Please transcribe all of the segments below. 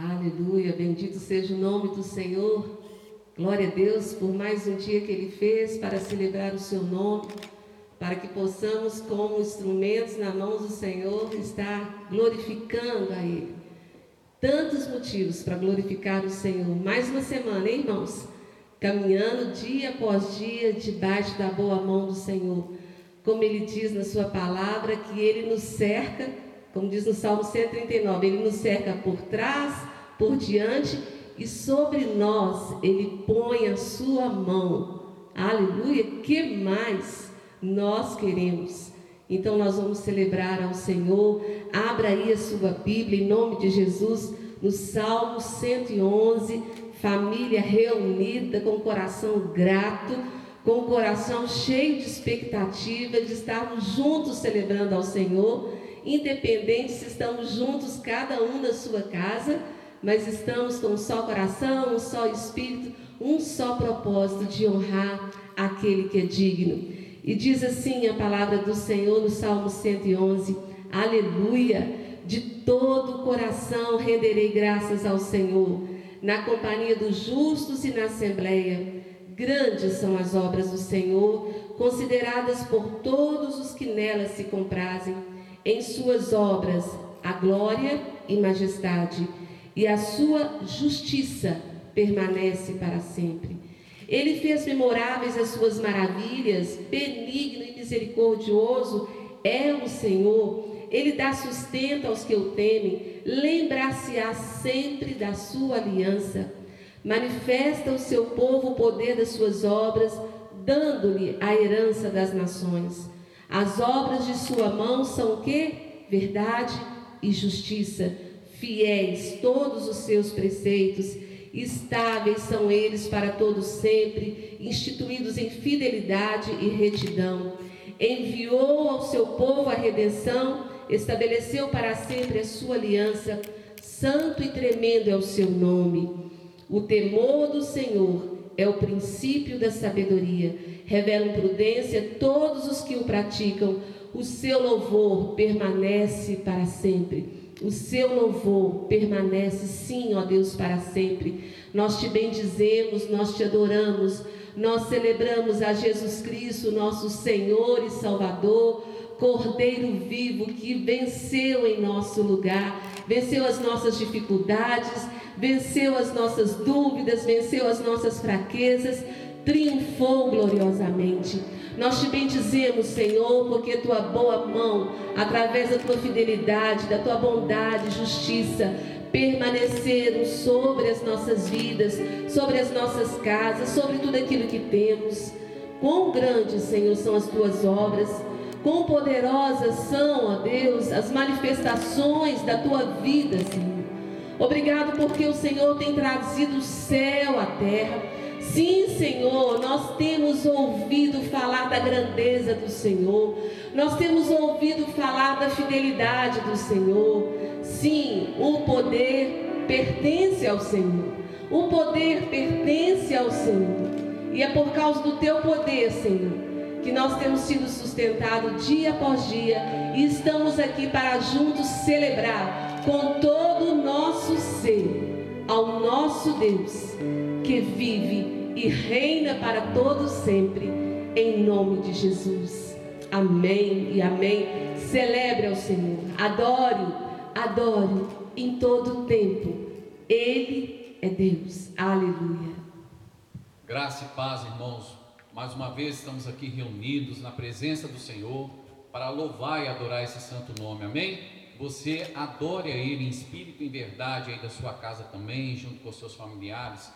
Aleluia, bendito seja o nome do Senhor. Glória a Deus por mais um dia que Ele fez para celebrar o Seu nome, para que possamos, como instrumentos na mão do Senhor, estar glorificando a Ele. Tantos motivos para glorificar o Senhor. Mais uma semana, hein, irmãos? Caminhando dia após dia debaixo da boa mão do Senhor. Como Ele diz na Sua palavra, que Ele nos cerca, como diz no Salmo 139, Ele nos cerca por trás, por diante e sobre nós ele põe a sua mão. Aleluia! Que mais nós queremos? Então nós vamos celebrar ao Senhor. Abra aí a sua Bíblia em nome de Jesus, no Salmo 111, família reunida com coração grato, com coração cheio de expectativa de estarmos juntos celebrando ao Senhor, independente se estamos juntos cada um na sua casa mas estamos com um só coração, um só espírito, um só propósito de honrar aquele que é digno. E diz assim a palavra do Senhor no Salmo 111: Aleluia! De todo o coração renderei graças ao Senhor, na companhia dos justos e na assembleia. Grandes são as obras do Senhor, consideradas por todos os que nelas se comprazem. Em suas obras, a glória e majestade e a sua justiça permanece para sempre. Ele fez memoráveis as suas maravilhas, benigno e misericordioso é o Senhor. Ele dá sustento aos que o temem, lembrar-se-á sempre da sua aliança. Manifesta ao seu povo o poder das suas obras, dando-lhe a herança das nações. As obras de sua mão são o que? Verdade e justiça fiéis todos os seus preceitos, estáveis são eles para todos sempre, instituídos em fidelidade e retidão. Enviou ao seu povo a redenção, estabeleceu para sempre a sua aliança, santo e tremendo é o seu nome. O temor do Senhor é o princípio da sabedoria, revelam prudência todos os que o praticam, o seu louvor permanece para sempre. O seu louvor permanece, sim, ó Deus, para sempre. Nós te bendizemos, nós te adoramos, nós celebramos a Jesus Cristo, nosso Senhor e Salvador, Cordeiro vivo que venceu em nosso lugar, venceu as nossas dificuldades, venceu as nossas dúvidas, venceu as nossas fraquezas, triunfou gloriosamente. Nós te bendizemos, Senhor, porque tua boa mão, através da tua fidelidade, da tua bondade e justiça, permaneceram sobre as nossas vidas, sobre as nossas casas, sobre tudo aquilo que temos. Quão grandes, Senhor, são as tuas obras, quão poderosas são, ó Deus, as manifestações da tua vida, Senhor. Obrigado porque o Senhor tem trazido o céu à terra Sim, Senhor, nós temos ouvido falar da grandeza do Senhor, nós temos ouvido falar da fidelidade do Senhor. Sim, o poder pertence ao Senhor, o poder pertence ao Senhor, e é por causa do teu poder, Senhor, que nós temos sido sustentados dia após dia e estamos aqui para juntos celebrar com todo o nosso ser ao nosso Deus que vive e reina para todos sempre, em nome de Jesus. Amém e amém. Celebre ao Senhor, adore, adore em todo tempo. Ele é Deus. Aleluia. Graça e paz, irmãos. Mais uma vez estamos aqui reunidos na presença do Senhor para louvar e adorar esse santo nome. Amém? Você adore a Ele em espírito e em verdade aí da sua casa também, junto com os seus familiares.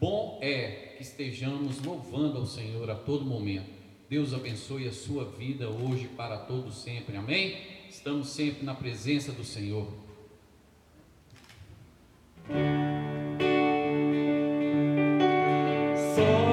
Bom é que estejamos louvando ao Senhor a todo momento. Deus abençoe a sua vida hoje para todo sempre. Amém? Estamos sempre na presença do Senhor. Sou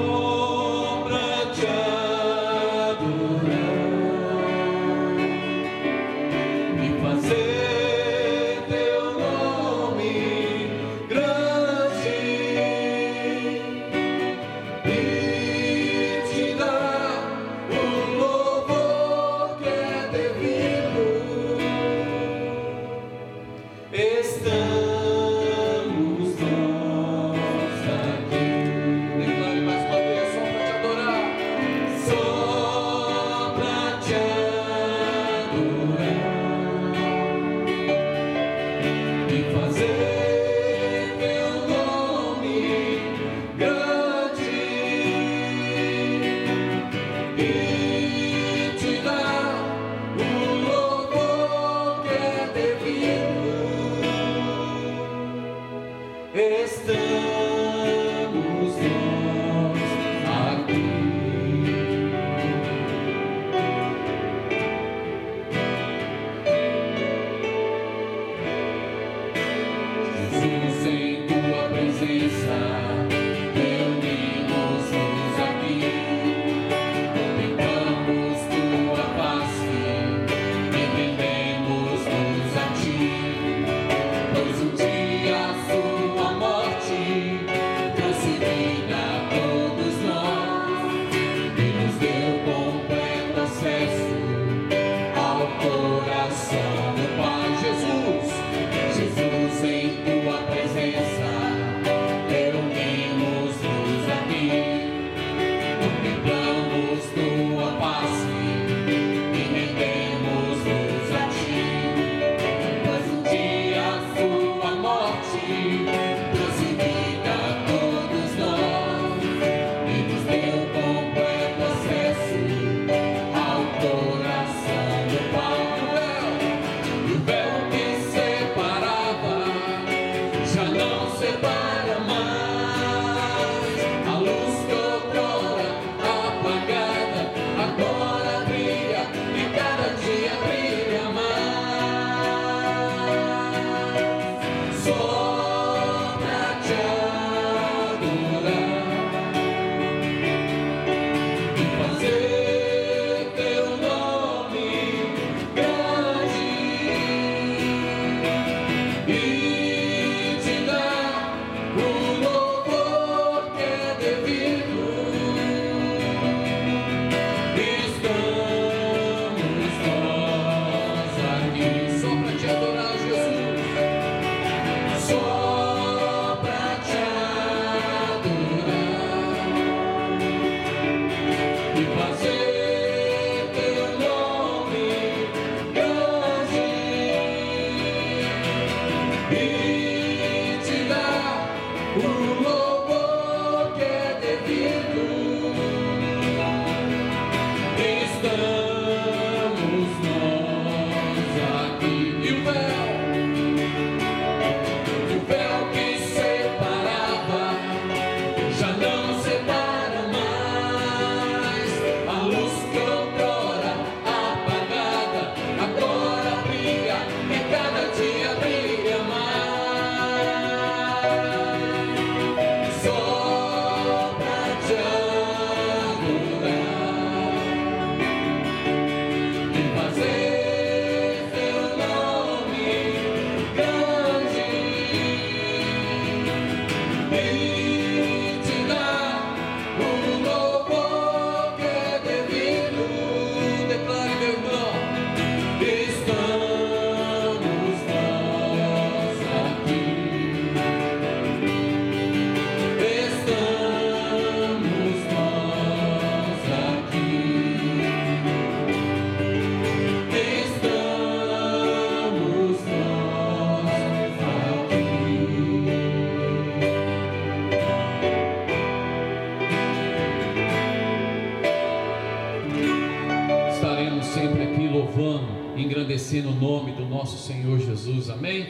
Senhor Jesus, amém?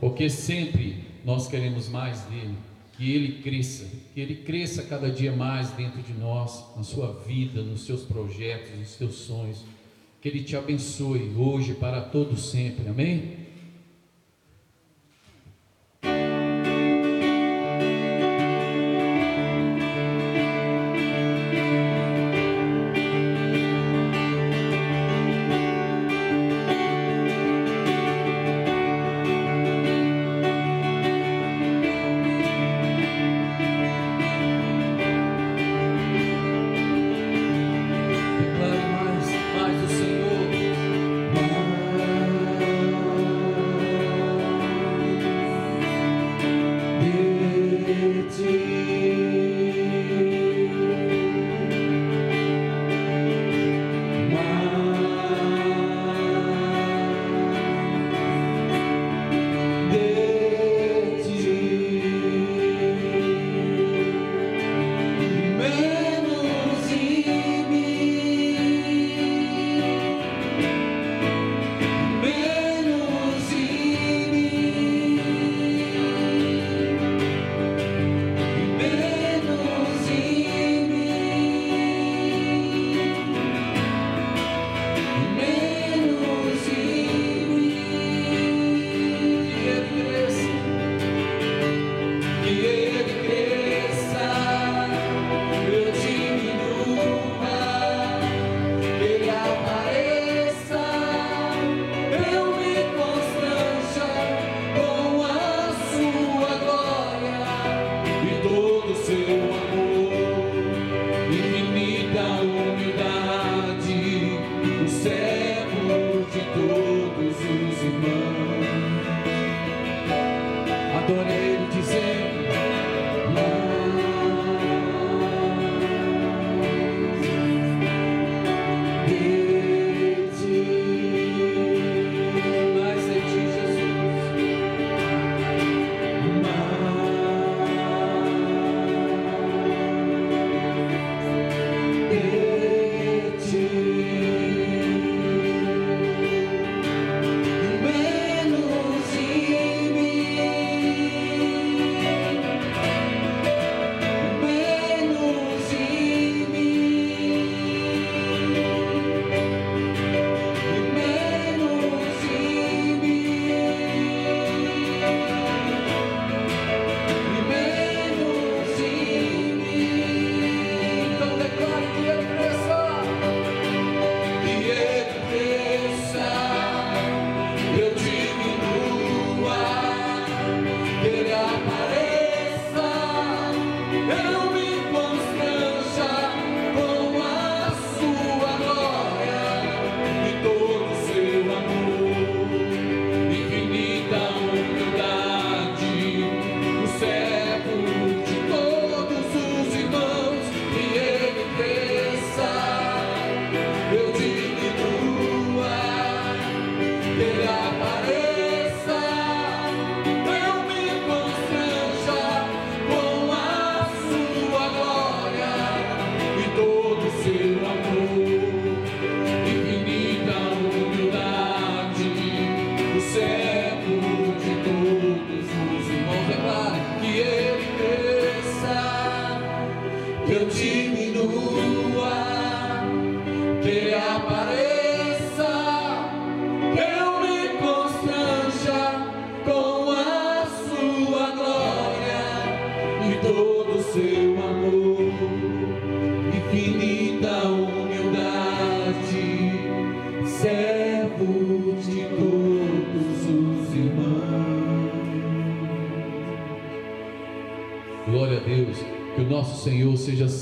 Porque sempre nós queremos mais dele, que ele cresça, que ele cresça cada dia mais dentro de nós, na sua vida, nos seus projetos, nos seus sonhos. Que ele te abençoe hoje para todo sempre, amém?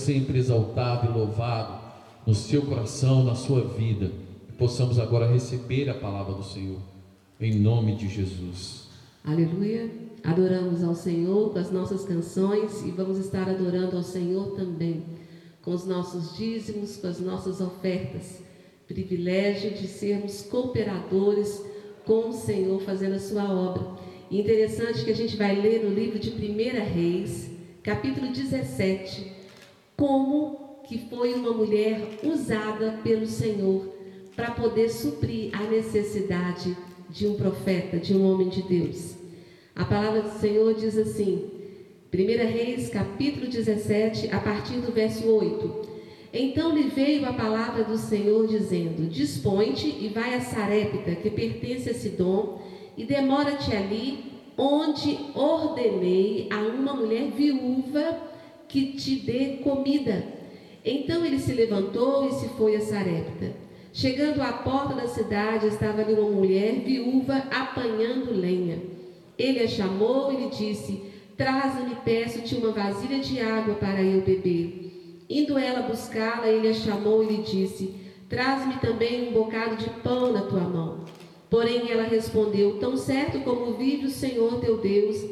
Sempre exaltado e louvado no seu coração, na sua vida. Que possamos agora receber a palavra do Senhor, em nome de Jesus. Aleluia. Adoramos ao Senhor com as nossas canções e vamos estar adorando ao Senhor também com os nossos dízimos, com as nossas ofertas. Privilégio de sermos cooperadores com o Senhor fazendo a sua obra. E interessante que a gente vai ler no livro de 1 Reis, capítulo 17, como que foi uma mulher usada pelo Senhor para poder suprir a necessidade de um profeta, de um homem de Deus. A palavra do Senhor diz assim, 1 Reis, capítulo 17, a partir do verso 8. Então lhe veio a palavra do Senhor dizendo: Dispõe-te e vai a Sarepta, que pertence a Sidom, e demora-te ali, onde ordenei a uma mulher viúva que te dê comida. Então ele se levantou e se foi a Sarepta. Chegando à porta da cidade, estava ali uma mulher viúva apanhando lenha. Ele a chamou e lhe disse: Traze-me, peço-te, uma vasilha de água para eu beber. Indo ela buscá-la, ele a chamou e lhe disse: Traz-me também um bocado de pão na tua mão. Porém ela respondeu: Tão certo como vive o Senhor teu Deus,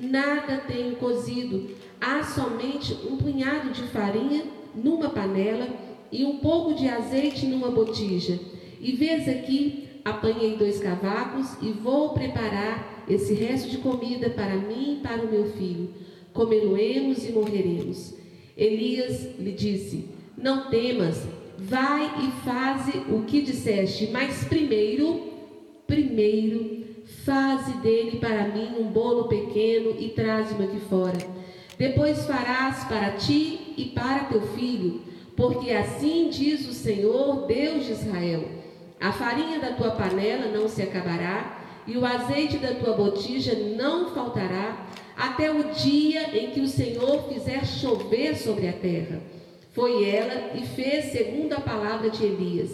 nada tenho cozido, há somente um punhado de farinha numa panela e um pouco de azeite numa botija. E vês aqui, apanhei dois cavacos e vou preparar esse resto de comida para mim e para o meu filho. Comê-lo-emos e morreremos. Elias lhe disse: Não temas, vai e faze o que disseste, mas primeiro, primeiro, faze dele para mim um bolo pequeno e traze-me aqui fora. Depois farás para ti e para teu filho, porque assim diz o Senhor, Deus de Israel: a farinha da tua panela não se acabará, e o azeite da tua botija não faltará, até o dia em que o Senhor fizer chover sobre a terra. Foi ela e fez segundo a palavra de Elias.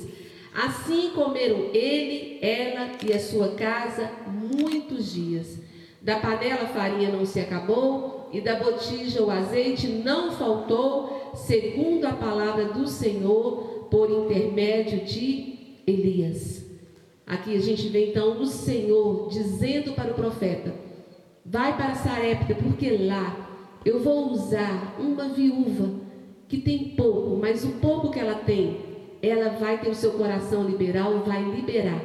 Assim comeram ele, ela e a sua casa muitos dias. Da panela a farinha não se acabou, e da botija o azeite não faltou, segundo a palavra do Senhor, por intermédio de Elias. Aqui a gente vê então o Senhor dizendo para o profeta: Vai para Sarepta, porque lá eu vou usar uma viúva que tem pouco, mas o pouco que ela tem, ela vai ter o seu coração liberal, vai liberar.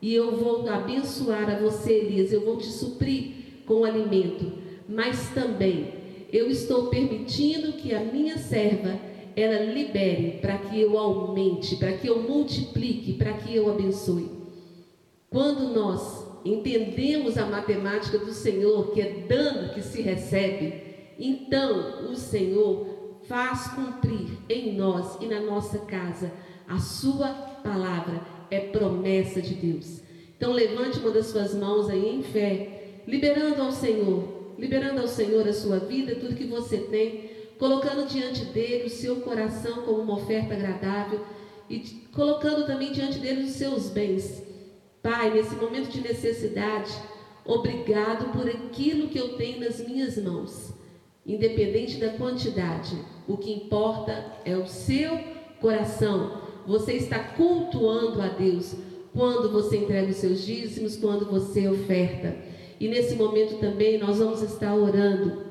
E eu vou abençoar a você, Elias, eu vou te suprir com alimento, mas também eu estou permitindo que a minha serva ela libere para que eu aumente, para que eu multiplique, para que eu abençoe. Quando nós entendemos a matemática do Senhor, que é dando que se recebe, então o Senhor faz cumprir em nós e na nossa casa a sua palavra, é promessa de Deus. Então levante uma das suas mãos aí em fé, liberando ao Senhor, liberando ao Senhor a sua vida, tudo que você tem, colocando diante dele o seu coração como uma oferta agradável e colocando também diante dele os seus bens Pai, nesse momento de necessidade, obrigado por aquilo que eu tenho nas minhas mãos, independente da quantidade. O que importa é o seu coração. Você está cultuando a Deus quando você entrega os seus dízimos, quando você oferta. E nesse momento também nós vamos estar orando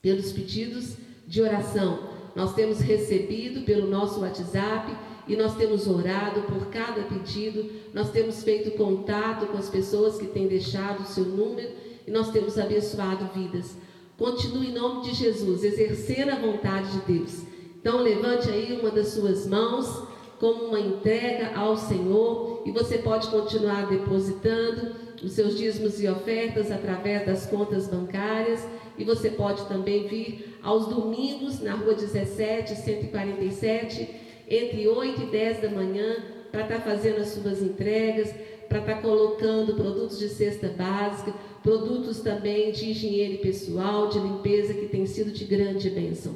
pelos pedidos de oração. Nós temos recebido pelo nosso WhatsApp e nós temos orado por cada pedido, nós temos feito contato com as pessoas que têm deixado o seu número e nós temos abençoado vidas. Continue em nome de Jesus, exercendo a vontade de Deus. Então levante aí uma das suas mãos como uma entrega ao Senhor e você pode continuar depositando os seus dízimos e ofertas através das contas bancárias e você pode também vir aos domingos na rua 17, 147 entre 8 e 10 da manhã para estar tá fazendo as suas entregas, para estar tá colocando produtos de cesta básica, produtos também de higiene pessoal, de limpeza que tem sido de grande bênção.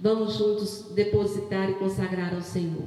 Vamos juntos depositar e consagrar ao Senhor.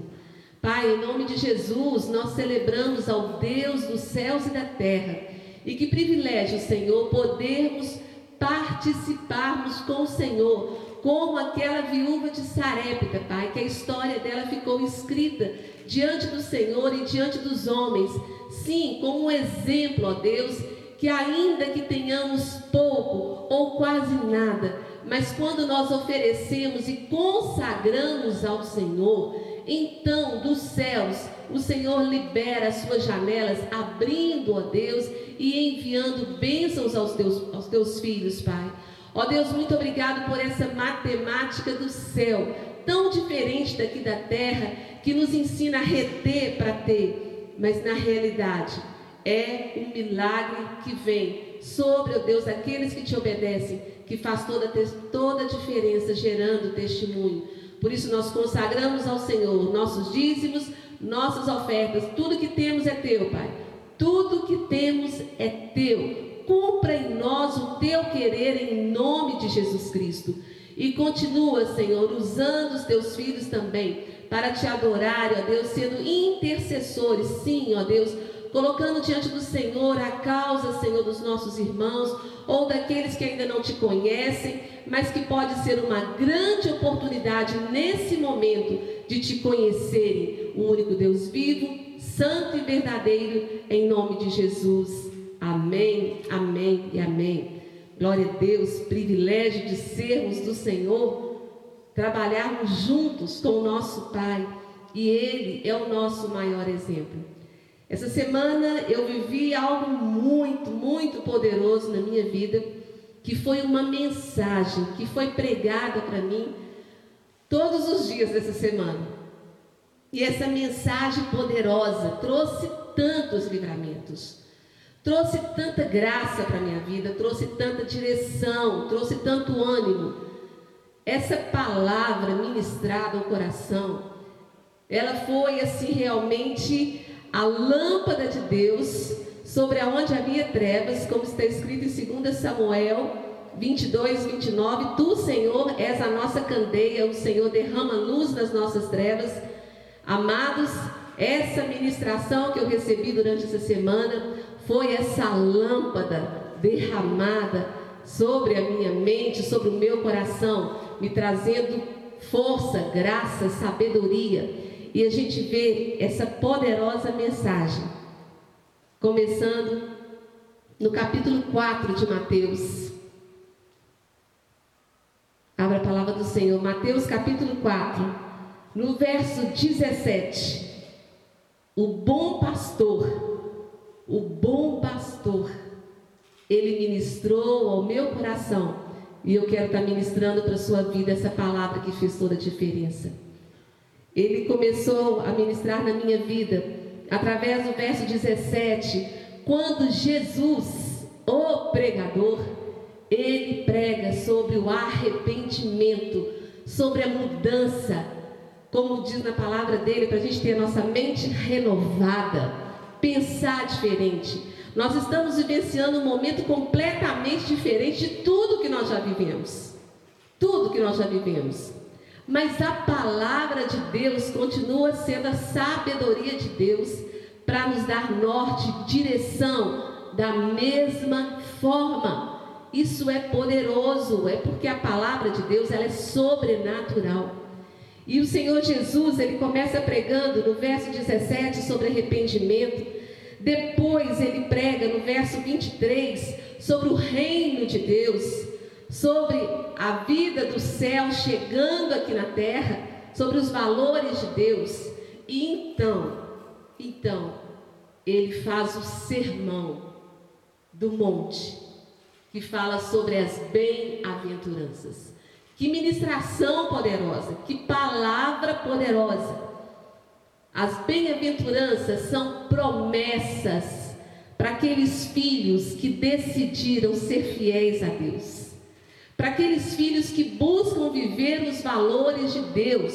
Pai, em nome de Jesus, nós celebramos ao Deus dos céus e da terra. E que privilégio, Senhor, podermos participarmos com o Senhor como aquela viúva de Sarepta, Pai, que a história dela ficou escrita diante do Senhor e diante dos homens. Sim, como um exemplo, ó Deus, que ainda que tenhamos pouco ou quase nada, mas quando nós oferecemos e consagramos ao Senhor, então dos céus o Senhor libera as suas janelas, abrindo, ó Deus, e enviando bênçãos aos teus, aos teus filhos, Pai. Ó Deus, muito obrigado por essa matemática do céu, tão diferente daqui da terra que nos ensina a reter para ter, mas na realidade é um milagre que vem sobre, ó Deus, aqueles que te obedecem, que faz toda, toda a diferença, gerando testemunho. Por isso nós consagramos ao Senhor nossos dízimos, nossas ofertas, tudo que temos é teu, Pai. Tudo que temos é teu. Cumpra em nós o teu querer em nome de Jesus Cristo. E continua, Senhor, usando os teus filhos também para te adorar, ó Deus, sendo intercessores, sim, ó Deus, colocando diante do Senhor a causa, Senhor, dos nossos irmãos ou daqueles que ainda não te conhecem, mas que pode ser uma grande oportunidade nesse momento de te conhecerem, o único Deus vivo, santo e verdadeiro, em nome de Jesus. Amém, amém e amém. Glória a Deus, privilégio de sermos do Senhor, trabalharmos juntos com o nosso Pai, e Ele é o nosso maior exemplo. Essa semana eu vivi algo muito, muito poderoso na minha vida, que foi uma mensagem que foi pregada para mim todos os dias dessa semana. E essa mensagem poderosa trouxe tantos livramentos, trouxe tanta graça para a minha vida, trouxe tanta direção, trouxe tanto ânimo. Essa palavra ministrada ao coração, ela foi assim realmente a lâmpada de Deus sobre aonde havia trevas, como está escrito em 2 Samuel 22, 29. Tu, Senhor, és a nossa candeia, o Senhor derrama luz nas nossas trevas. Amados, essa ministração que eu recebi durante essa semana foi essa lâmpada derramada sobre a minha mente, sobre o meu coração, me trazendo força, graça, sabedoria e a gente vê essa poderosa mensagem, começando no capítulo 4 de Mateus. Abra a palavra do Senhor, Mateus capítulo 4, no verso 17. O bom pastor, o bom pastor, ele ministrou ao meu coração, e eu quero estar ministrando para a sua vida essa palavra que fez toda a diferença. Ele começou a ministrar na minha vida através do verso 17, quando Jesus, o pregador, ele prega sobre o arrependimento, sobre a mudança, como diz na palavra dele, para a gente ter a nossa mente renovada, pensar diferente. Nós estamos vivenciando um momento completamente diferente de tudo que nós já vivemos. Tudo que nós já vivemos. Mas a palavra de Deus continua sendo a sabedoria de Deus para nos dar norte, direção da mesma forma. Isso é poderoso, é porque a palavra de Deus ela é sobrenatural. E o Senhor Jesus, ele começa pregando no verso 17 sobre arrependimento. Depois ele prega no verso 23 sobre o reino de Deus sobre a vida do céu chegando aqui na terra, sobre os valores de Deus. E então, então, ele faz o sermão do monte, que fala sobre as bem-aventuranças. Que ministração poderosa, que palavra poderosa. As bem-aventuranças são promessas para aqueles filhos que decidiram ser fiéis a Deus para aqueles filhos que buscam viver os valores de Deus.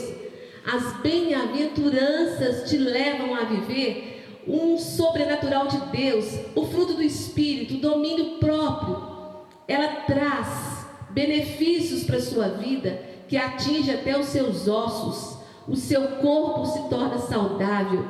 As bem-aventuranças te levam a viver um sobrenatural de Deus, o fruto do Espírito, o domínio próprio. Ela traz benefícios para a sua vida que atinge até os seus ossos. O seu corpo se torna saudável,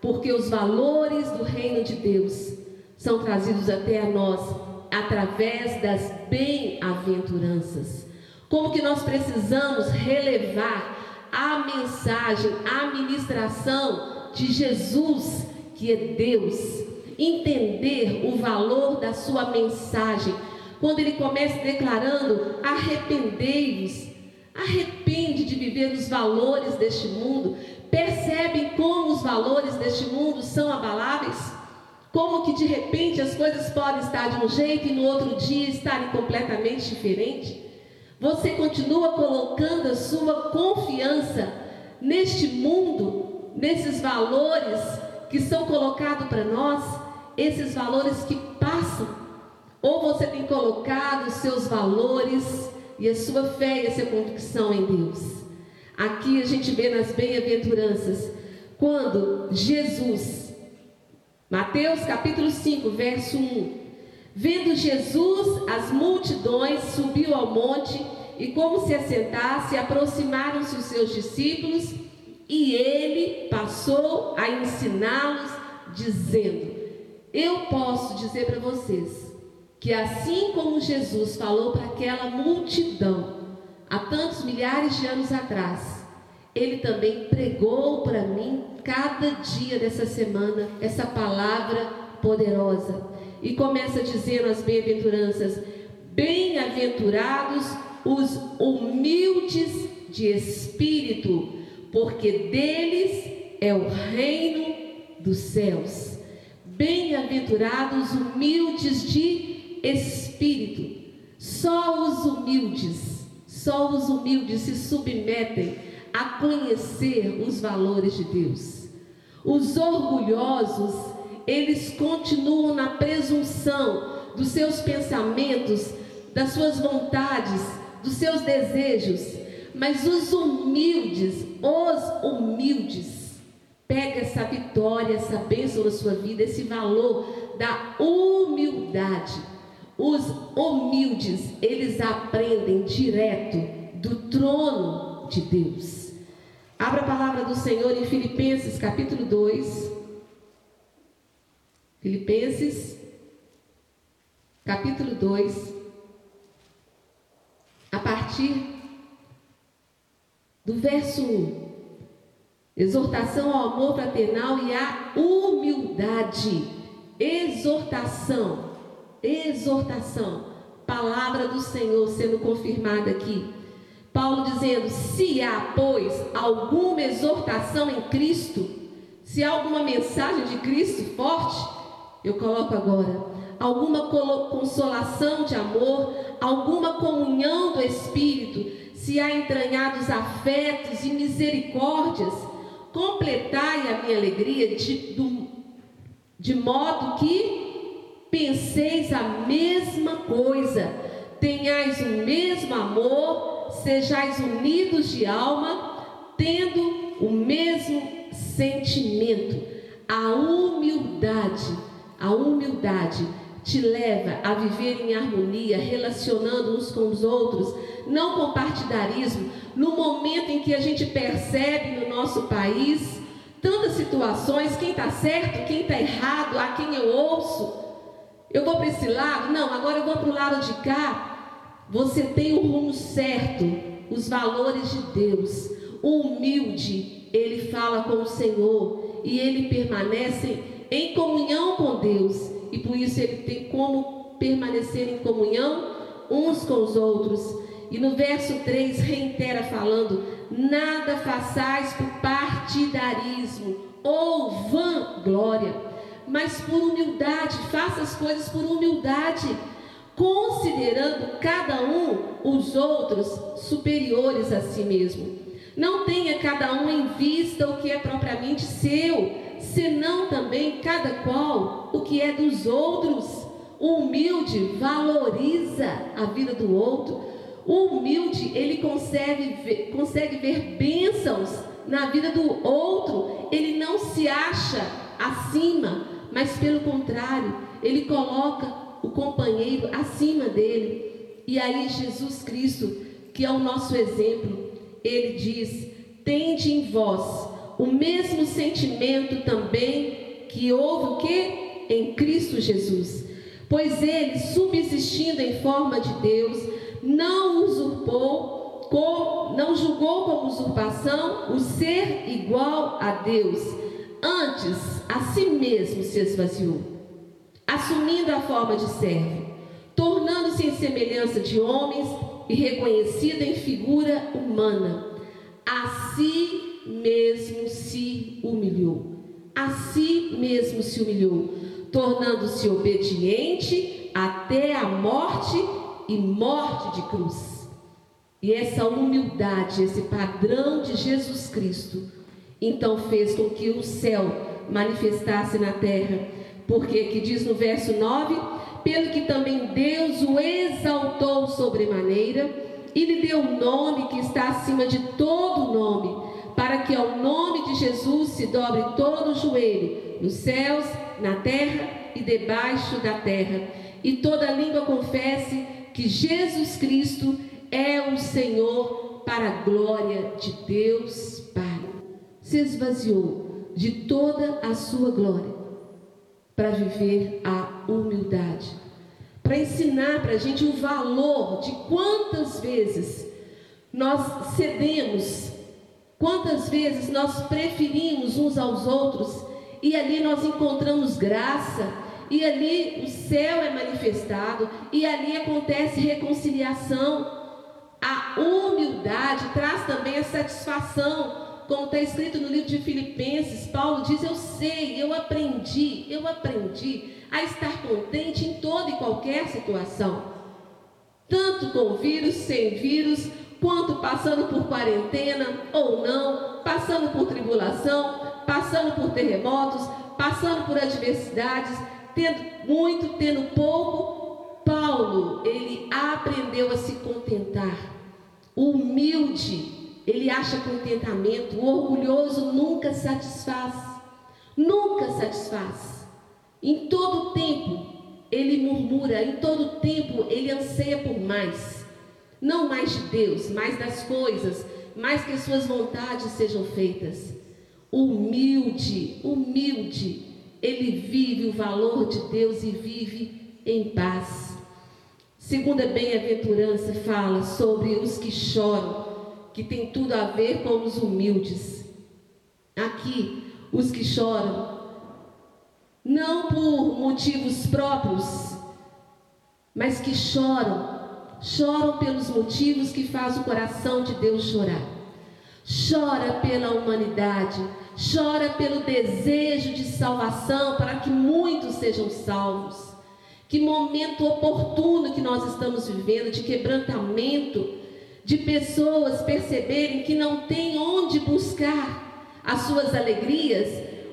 porque os valores do reino de Deus são trazidos até a nós através das bem-aventuranças. Como que nós precisamos relevar a mensagem, a ministração de Jesus, que é Deus, entender o valor da sua mensagem. Quando ele começa declarando: arrependei-vos, arrepende de viver os valores deste mundo, percebem como os valores deste mundo são abaláveis? Como que de repente as coisas podem estar de um jeito e no outro dia estarem completamente diferentes? Você continua colocando a sua confiança neste mundo, nesses valores que são colocados para nós, esses valores que passam? Ou você tem colocado os seus valores e a sua fé e a sua convicção em Deus? Aqui a gente vê nas bem-aventuranças, quando Jesus, Mateus capítulo 5, verso 1, Vendo Jesus as multidões, subiu ao monte e, como se assentasse, aproximaram-se os seus discípulos e ele passou a ensiná-los, dizendo: Eu posso dizer para vocês que, assim como Jesus falou para aquela multidão, há tantos milhares de anos atrás, ele também pregou para mim cada dia dessa semana essa palavra poderosa e começa dizendo as bem-aventuranças: Bem-aventurados os humildes de espírito, porque deles é o reino dos céus. Bem-aventurados humildes de espírito. Só os humildes, só os humildes se submetem a conhecer os valores de Deus. Os orgulhosos eles continuam na presunção dos seus pensamentos, das suas vontades, dos seus desejos. Mas os humildes, os humildes, pega essa vitória, essa bênção na sua vida, esse valor da humildade. Os humildes, eles aprendem direto do trono de Deus. Abra a palavra do Senhor em Filipenses capítulo 2. Filipenses, capítulo 2, a partir do verso 1. Exortação ao amor fraternal e à humildade. Exortação, exortação. Palavra do Senhor sendo confirmada aqui. Paulo dizendo: se há, pois, alguma exortação em Cristo, se há alguma mensagem de Cristo forte, eu coloco agora alguma consolação de amor, alguma comunhão do Espírito, se há entranhados afetos e misericórdias, completai a minha alegria de, do, de modo que penseis a mesma coisa, tenhais o mesmo amor, sejais unidos de alma, tendo o mesmo sentimento, a humildade a humildade te leva a viver em harmonia, relacionando uns com os outros, não com partidarismo. No momento em que a gente percebe no nosso país tantas situações, quem está certo, quem está errado, a quem eu ouço, eu vou para esse lado, não, agora eu vou para o lado de cá. Você tem o rumo certo, os valores de Deus. O humilde, ele fala com o Senhor e ele permanece em comunhão com Deus e por isso ele tem como permanecer em comunhão uns com os outros. E no verso 3 reitera falando: nada façais por partidarismo ou vanglória, mas por humildade, faça as coisas por humildade, considerando cada um os outros superiores a si mesmo. Não tenha cada um em vista o que é propriamente seu, senão também cada qual o que é dos outros. O humilde valoriza a vida do outro. O humilde, ele consegue ver, consegue ver bênçãos na vida do outro. Ele não se acha acima, mas pelo contrário, ele coloca o companheiro acima dele. E aí Jesus Cristo, que é o nosso exemplo, ele diz: "Tende em vós o mesmo sentimento também que houve o que? Em Cristo Jesus. Pois ele, subsistindo em forma de Deus, não usurpou, com, não julgou como usurpação o ser igual a Deus. Antes, a si mesmo se esvaziou, assumindo a forma de servo, tornando-se em semelhança de homens e reconhecido em figura humana. Assim mesmo se humilhou. A si mesmo se humilhou, tornando-se obediente até a morte e morte de cruz. E essa humildade, esse padrão de Jesus Cristo, então fez com que o céu manifestasse na terra. Porque que diz no verso 9, pelo que também Deus o exaltou sobremaneira e lhe deu um nome que está acima de todo nome, para que ao nome de Jesus se dobre todo o joelho, nos céus, na terra e debaixo da terra, e toda língua confesse que Jesus Cristo é o Senhor para a glória de Deus Pai. Se esvaziou de toda a sua glória para viver a humildade, para ensinar para a gente o valor de quantas vezes nós cedemos, quantas vezes nós preferimos uns aos outros e ali nós encontramos graça, e ali o céu é manifestado, e ali acontece reconciliação. A humildade traz também a satisfação, como está escrito no livro de Filipenses, Paulo diz: Eu sei, eu aprendi, eu aprendi a estar contente em toda e qualquer situação, tanto com vírus, sem vírus, quanto passando por quarentena ou não, passando por tribulação, passando por terremotos, passando por adversidades, tendo muito, tendo pouco. Paulo, ele aprendeu a se contentar. Humilde, ele acha contentamento. O orgulhoso nunca satisfaz. Nunca satisfaz. Em todo tempo, ele murmura, em todo tempo, ele anseia por mais. Não mais de Deus, mais das coisas, mais que as suas vontades sejam feitas humilde, humilde, ele vive o valor de Deus e vive em paz. Segunda bem-aventurança fala sobre os que choram, que tem tudo a ver com os humildes. Aqui, os que choram, não por motivos próprios, mas que choram, choram pelos motivos que faz o coração de Deus chorar. Chora pela humanidade, chora pelo desejo de salvação para que muitos sejam salvos. Que momento oportuno que nós estamos vivendo de quebrantamento, de pessoas perceberem que não tem onde buscar as suas alegrias.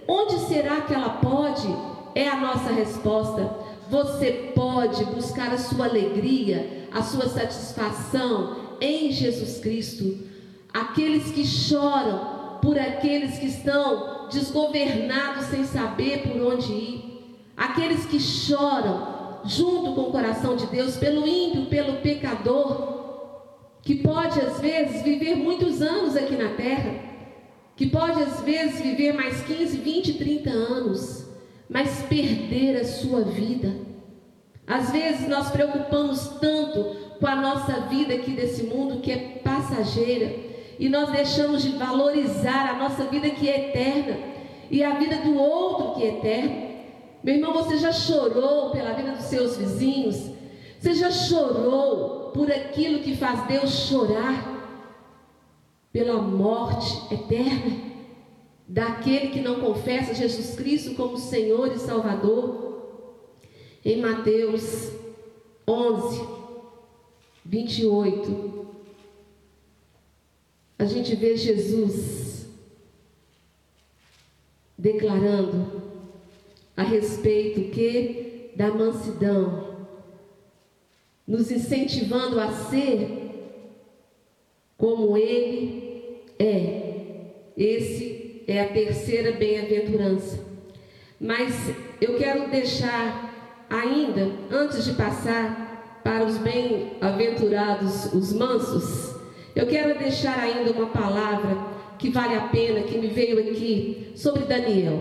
Onde será que ela pode? É a nossa resposta. Você pode buscar a sua alegria, a sua satisfação em Jesus Cristo. Aqueles que choram por aqueles que estão desgovernados sem saber por onde ir, aqueles que choram junto com o coração de Deus pelo ímpio, pelo pecador, que pode às vezes viver muitos anos aqui na terra, que pode às vezes viver mais 15, 20, 30 anos, mas perder a sua vida. Às vezes nós preocupamos tanto com a nossa vida aqui desse mundo que é passageira e nós deixamos de valorizar a nossa vida que é eterna e a vida do outro que é eterna. Meu irmão, você já chorou pela vida dos seus vizinhos? Você já chorou por aquilo que faz Deus chorar? Pela morte eterna daquele que não confessa Jesus Cristo como Senhor e Salvador? Em Mateus 11, 28, a gente vê Jesus declarando a respeito que da mansidão, nos incentivando a ser como ele é. Esse é a terceira bem-aventurança. Mas eu quero deixar ainda, antes de passar para os bem-aventurados, os mansos, eu quero deixar ainda uma palavra que vale a pena, que me veio aqui, sobre Daniel.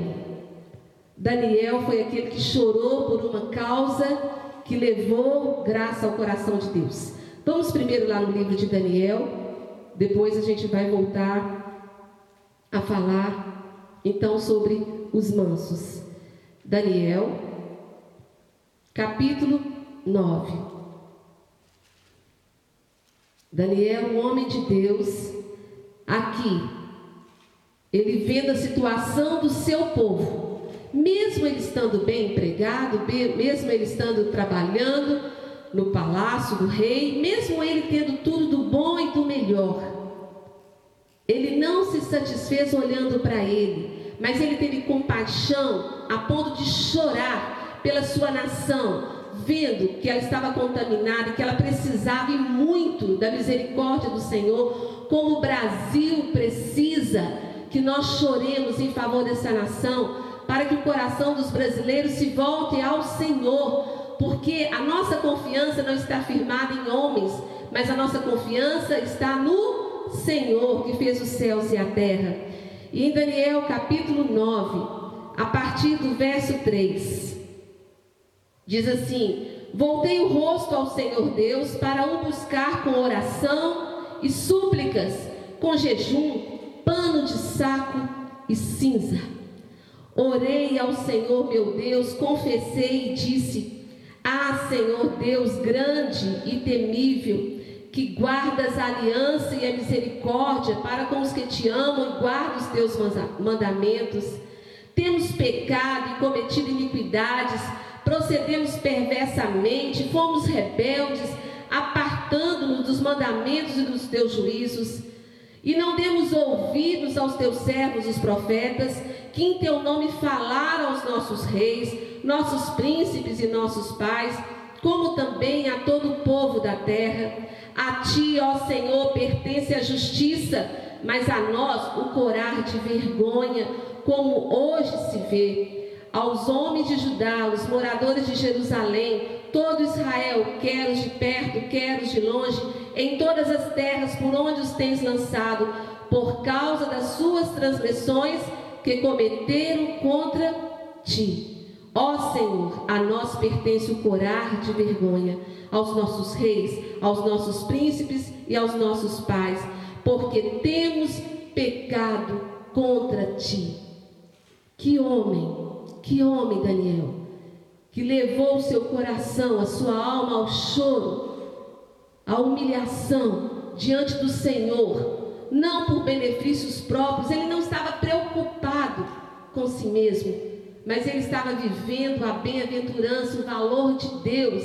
Daniel foi aquele que chorou por uma causa que levou graça ao coração de Deus. Vamos primeiro lá no livro de Daniel, depois a gente vai voltar a falar então sobre os mansos. Daniel, capítulo 9. Daniel, um homem de Deus, aqui, ele vendo a situação do seu povo, mesmo ele estando bem empregado, mesmo ele estando trabalhando, no palácio do rei, mesmo ele tendo tudo do bom e do melhor. Ele não se satisfez olhando para ele, mas ele teve compaixão a ponto de chorar pela sua nação, vendo que ela estava contaminada e que ela precisava e muito da misericórdia do Senhor, como o Brasil precisa que nós choremos em favor dessa nação, para que o coração dos brasileiros se volte ao Senhor, porque a nossa confiança não está firmada em homens, mas a nossa confiança está no Senhor que fez os céus e a terra. E em Daniel capítulo 9, a partir do verso 3, diz assim: Voltei o rosto ao Senhor Deus para o buscar com oração e súplicas, com jejum, pano de saco e cinza. Orei ao Senhor meu Deus, confessei e disse: Ah, Senhor Deus grande e temível, que guardas a aliança e a misericórdia para com os que te amam e guardam os teus mandamentos. Temos pecado e cometido iniquidades, procedemos perversamente, fomos rebeldes, apartando-nos dos mandamentos e dos teus juízos. E não demos ouvidos aos teus servos, os profetas, que em teu nome falaram aos nossos reis, nossos príncipes e nossos pais, como também a todo o povo da terra. A ti, ó Senhor, pertence a justiça, mas a nós o corar de vergonha, como hoje se vê. Aos homens de Judá, os moradores de Jerusalém, todo Israel, quer os de perto, quer os de longe, em todas as terras por onde os tens lançado, por causa das suas transgressões que cometeram contra ti. Ó Senhor, a nós pertence o corar de vergonha, aos nossos reis, aos nossos príncipes e aos nossos pais, porque temos pecado contra ti. Que homem, que homem, Daniel, que levou o seu coração, a sua alma ao choro, à humilhação diante do Senhor, não por benefícios próprios, ele não estava preocupado com si mesmo, mas ele estava vivendo a bem-aventurança, o valor de Deus.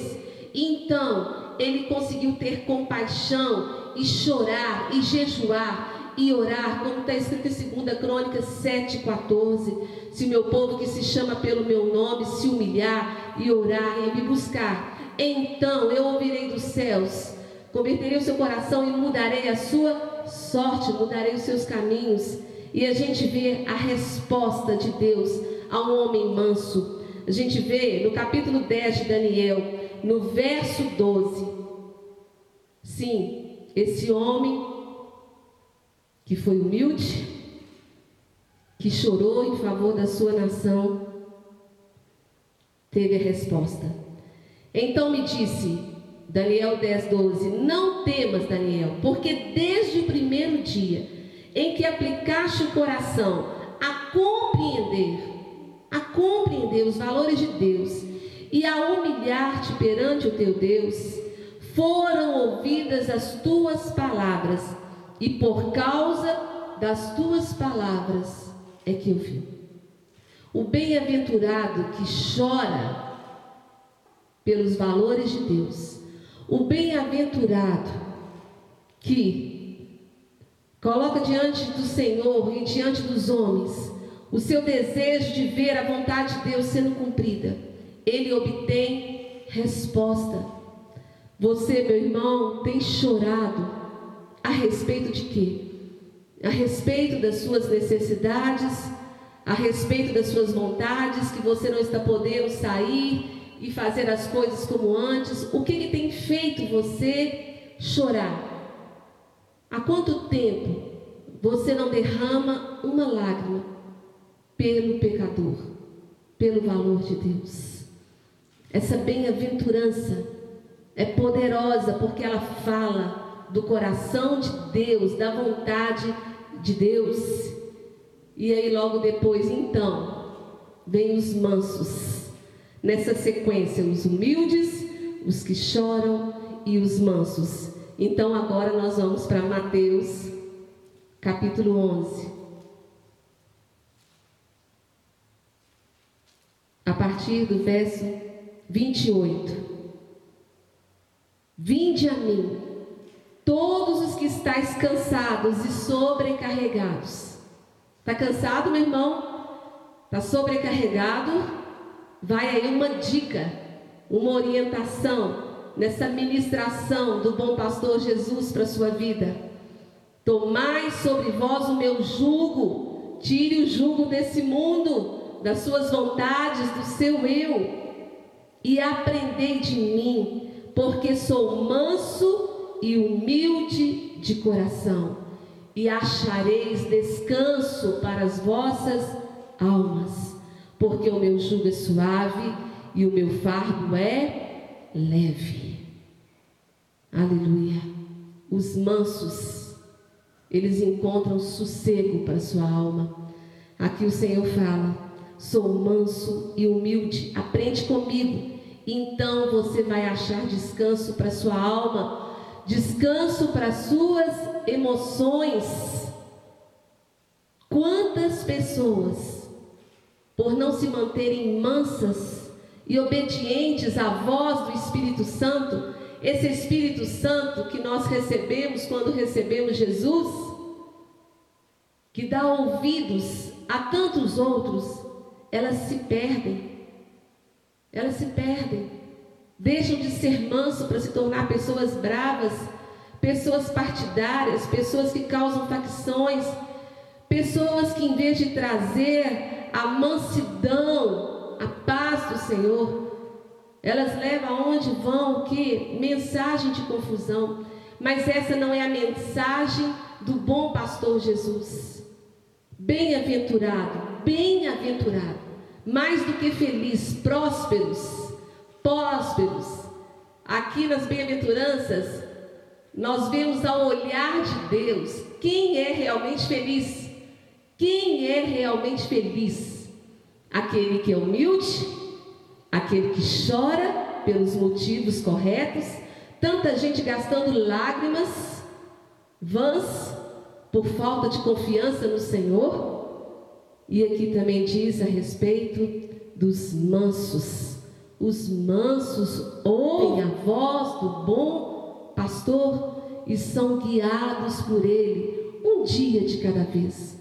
Então, ele conseguiu ter compaixão e chorar e jejuar e orar, como está escrito em 2 Crônicas 7,14. Se meu povo que se chama pelo meu nome se humilhar e orar e me buscar, então eu ouvirei dos céus, converterei o seu coração e mudarei a sua sorte, mudarei os seus caminhos. E a gente vê a resposta de Deus a um homem manso. A gente vê no capítulo 10 de Daniel, no verso 12. Sim, esse homem que foi humilde, que chorou em favor da sua nação, teve a resposta. Então me disse, Daniel 10, 12: Não temas, Daniel, porque desde o primeiro dia em que aplicaste o coração a compreender, a compreender os valores de Deus e a humilhar-te perante o teu Deus, foram ouvidas as tuas palavras, e por causa das tuas palavras é que eu vi. O bem-aventurado que chora pelos valores de Deus, o bem-aventurado que coloca diante do Senhor e diante dos homens o seu desejo de ver a vontade de Deus sendo cumprida, ele obtém resposta. Você, meu irmão, tem chorado a respeito de quê? a respeito das suas necessidades, a respeito das suas vontades, que você não está podendo sair e fazer as coisas como antes. O que, que tem feito você chorar? Há quanto tempo você não derrama uma lágrima pelo pecador, pelo valor de Deus? Essa bem-aventurança é poderosa porque ela fala do coração de Deus, da vontade de de Deus. E aí logo depois, então, vem os mansos. Nessa sequência, os humildes, os que choram e os mansos. Então agora nós vamos para Mateus, capítulo 11. A partir do verso 28. Vinde a mim, todos os que estáis cansados e sobrecarregados. Está cansado, meu irmão? Está sobrecarregado? Vai aí uma dica, uma orientação nessa ministração do bom pastor Jesus para a sua vida. Tomai sobre vós o meu jugo, tire o jugo desse mundo, das suas vontades, do seu eu, e aprendei de mim, porque sou manso e humilde de coração, e achareis descanso para as vossas almas, porque o meu jugo é suave e o meu fardo é leve. Aleluia. Os mansos, eles encontram sossego para sua alma. Aqui o Senhor fala: sou manso e humilde, aprende comigo. Então você vai achar descanso para sua alma, descanso para as suas emoções. Quantas pessoas, por não se manterem mansas e obedientes à voz do Espírito Santo, esse Espírito Santo que nós recebemos quando recebemos Jesus, que dá ouvidos a tantos outros, elas se perdem. Elas se perdem. Deixam de ser manso para se tornar pessoas bravas, pessoas partidárias, pessoas que causam facções, pessoas que em vez de trazer a mansidão, a paz do Senhor, elas levam aonde vão o que? Mensagem de confusão. Mas essa não é a mensagem do bom pastor Jesus. Bem-aventurado, bem-aventurado, mais do que feliz, prósperos, prósperos. Aqui nas bem-aventuranças, nós vemos ao olhar de Deus quem é realmente feliz. Quem é realmente feliz? Aquele que é humilde, aquele que chora pelos motivos corretos, tanta gente gastando lágrimas vãs por falta de confiança no Senhor. E aqui também diz a respeito dos mansos. Os mansos ouvem a voz do bom pastor e são guiados por ele, um dia de cada vez.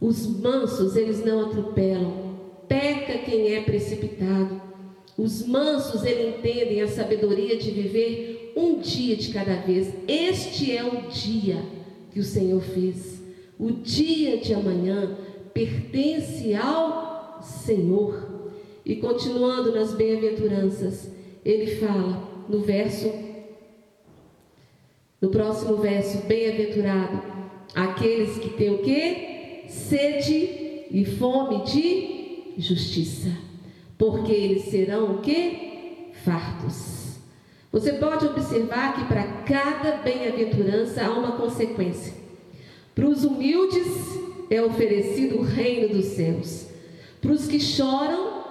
Os mansos, eles não atropelam. Peca quem é precipitado os mansos, eles entendem a sabedoria de viver um dia de cada vez. Este é o dia que o Senhor fez. O dia de amanhã pertence ao Senhor. E continuando nas bem-aventuranças, ele fala no verso, no próximo verso, bem-aventurado, aqueles que têm o que? Sede e fome de justiça porque eles serão o que? Fartos. Você pode observar que para cada bem-aventurança há uma consequência. Para os humildes é oferecido o reino dos céus. Para os que choram,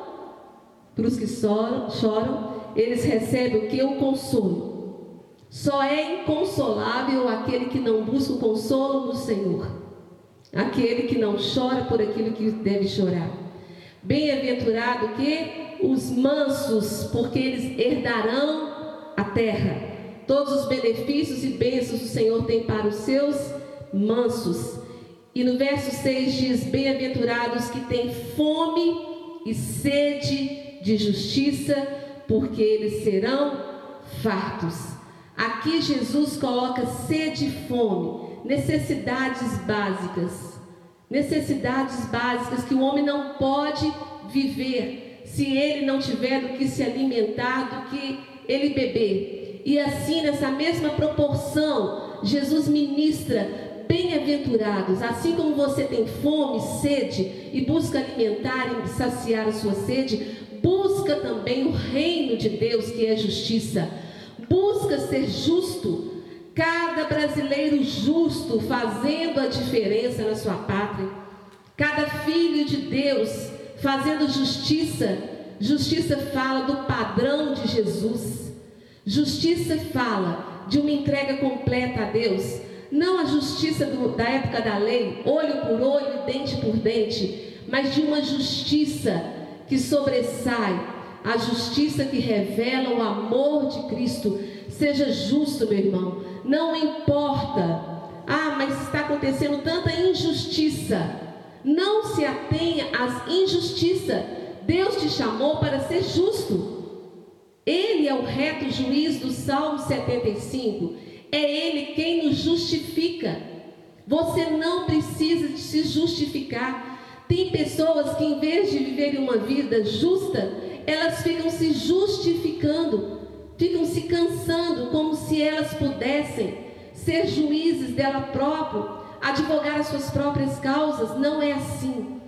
para os que choram, eles recebem o que? O consolo. Só é inconsolável aquele que não busca o consolo no Senhor. Aquele que não chora por aquilo que deve chorar. Bem-aventurado que os mansos, porque eles herdarão a terra. Todos os benefícios e bênçãos o Senhor tem para os seus mansos. E no verso 6 diz: Bem-aventurados que têm fome e sede de justiça, porque eles serão fartos. Aqui Jesus coloca sede e fome, necessidades básicas necessidades básicas que o homem não pode viver se ele não tiver do que se alimentar, do que ele beber. E assim, nessa mesma proporção, Jesus ministra bem-aventurados, assim como você tem fome, sede e busca alimentar e saciar a sua sede, busca também o reino de Deus, que é justiça. Busca ser justo, Cada brasileiro justo fazendo a diferença na sua pátria. Cada filho de Deus fazendo justiça. Justiça fala do padrão de Jesus. Justiça fala de uma entrega completa a Deus. Não a justiça do, da época da lei, olho por olho, dente por dente, mas de uma justiça que sobressai, a justiça que revela o amor de Cristo. Seja justo, meu irmão. Não importa. Ah, mas está acontecendo tanta injustiça. Não se atenha às injustiças. Deus te chamou para ser justo. Ele é o reto juiz do Salmo 75. É Ele quem nos justifica. Você não precisa se justificar. Tem pessoas que, em vez de viverem uma vida justa, elas ficam se justificando, ficam se cansando, como se elas pudessem ser juízes dela própria, advogar as suas próprias causas. Não é assim.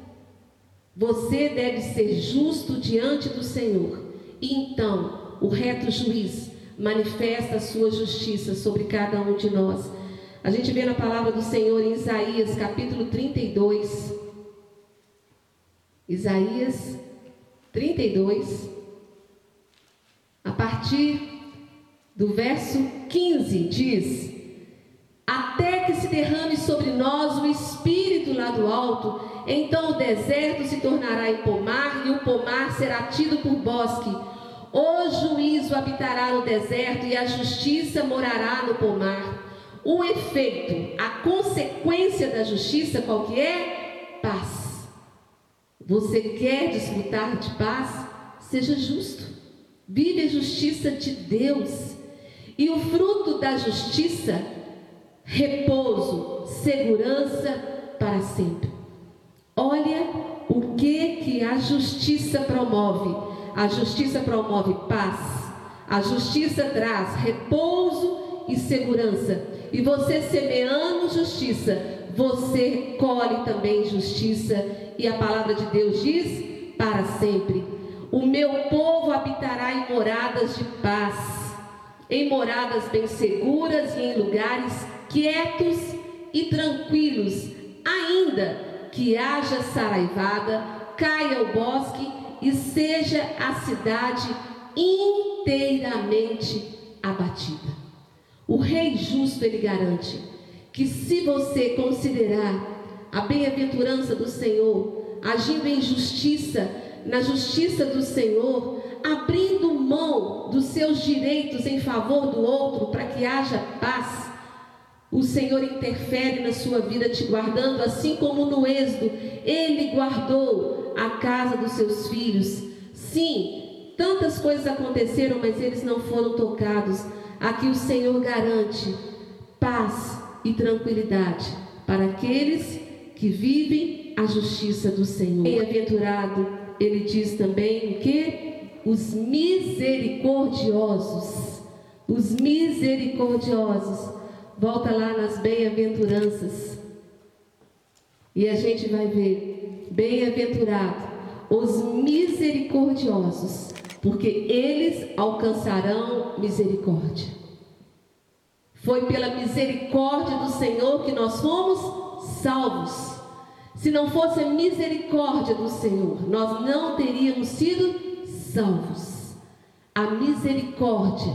Você deve ser justo diante do Senhor. E então, o reto juiz manifesta a sua justiça sobre cada um de nós. A gente vê na palavra do Senhor em Isaías, capítulo 32. Isaías 32, a partir do verso 15, diz: Até que se derrame sobre nós o Espírito lá do alto, então o deserto se tornará em pomar e o pomar será tido por bosque. O juízo habitará no deserto e a justiça morará no pomar. O efeito, a consequência da justiça, qual que é? Paz. Você quer desfrutar de paz? Seja justo. Vive a justiça de Deus. E o fruto da justiça, repouso, segurança para sempre. Olha o que que a justiça promove. A justiça promove paz. A justiça traz repouso e segurança. E você semeando justiça, você colhe também justiça e a palavra de Deus diz: para sempre. O meu povo habitará em moradas de paz, em moradas bem seguras e em lugares quietos e tranquilos, ainda que haja saraivada, caia o bosque e seja a cidade inteiramente abatida. O rei justo ele garante que se você considerar a bem-aventurança do Senhor, agindo em justiça, na justiça do Senhor, abrindo mão dos seus direitos em favor do outro para que haja paz. O Senhor interfere na sua vida, te guardando, assim como no Êxodo, Ele guardou a casa dos seus filhos. Sim, tantas coisas aconteceram, mas eles não foram tocados. Aqui o Senhor garante paz e tranquilidade para aqueles que vivem a justiça do Senhor. Bem-aventurado, ele diz também que? Os misericordiosos. Os misericordiosos. Volta lá nas bem-aventuranças. E a gente vai ver, bem-aventurado os misericordiosos, porque eles alcançarão misericórdia. Foi pela misericórdia do Senhor que nós fomos salvos. Se não fosse a misericórdia do Senhor, nós não teríamos sido salvos. A misericórdia,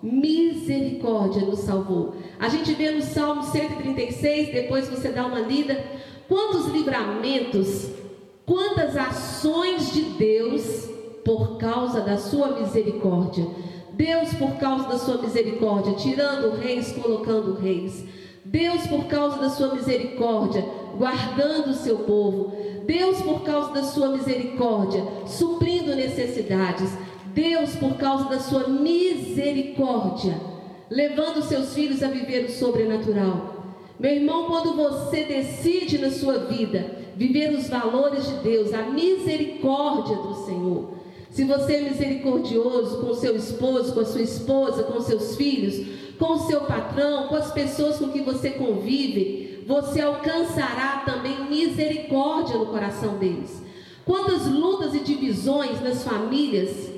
misericórdia nos salvou. A gente vê no Salmo 136, depois você dá uma lida, quantos livramentos, quantas ações de Deus por causa da sua misericórdia. Deus, por causa da sua misericórdia, tirando reis, colocando reis. Deus, por causa da sua misericórdia, guardando o seu povo. Deus, por causa da sua misericórdia, suprindo necessidades. Deus, por causa da sua misericórdia, levando seus filhos a viver o sobrenatural. Meu irmão, quando você decide na sua vida viver os valores de Deus, a misericórdia do Senhor, se você é misericordioso com seu esposo, com a sua esposa, com seus filhos, com o seu patrão, com as pessoas com que você convive, você alcançará também misericórdia no coração deles. Quantas lutas e divisões nas famílias,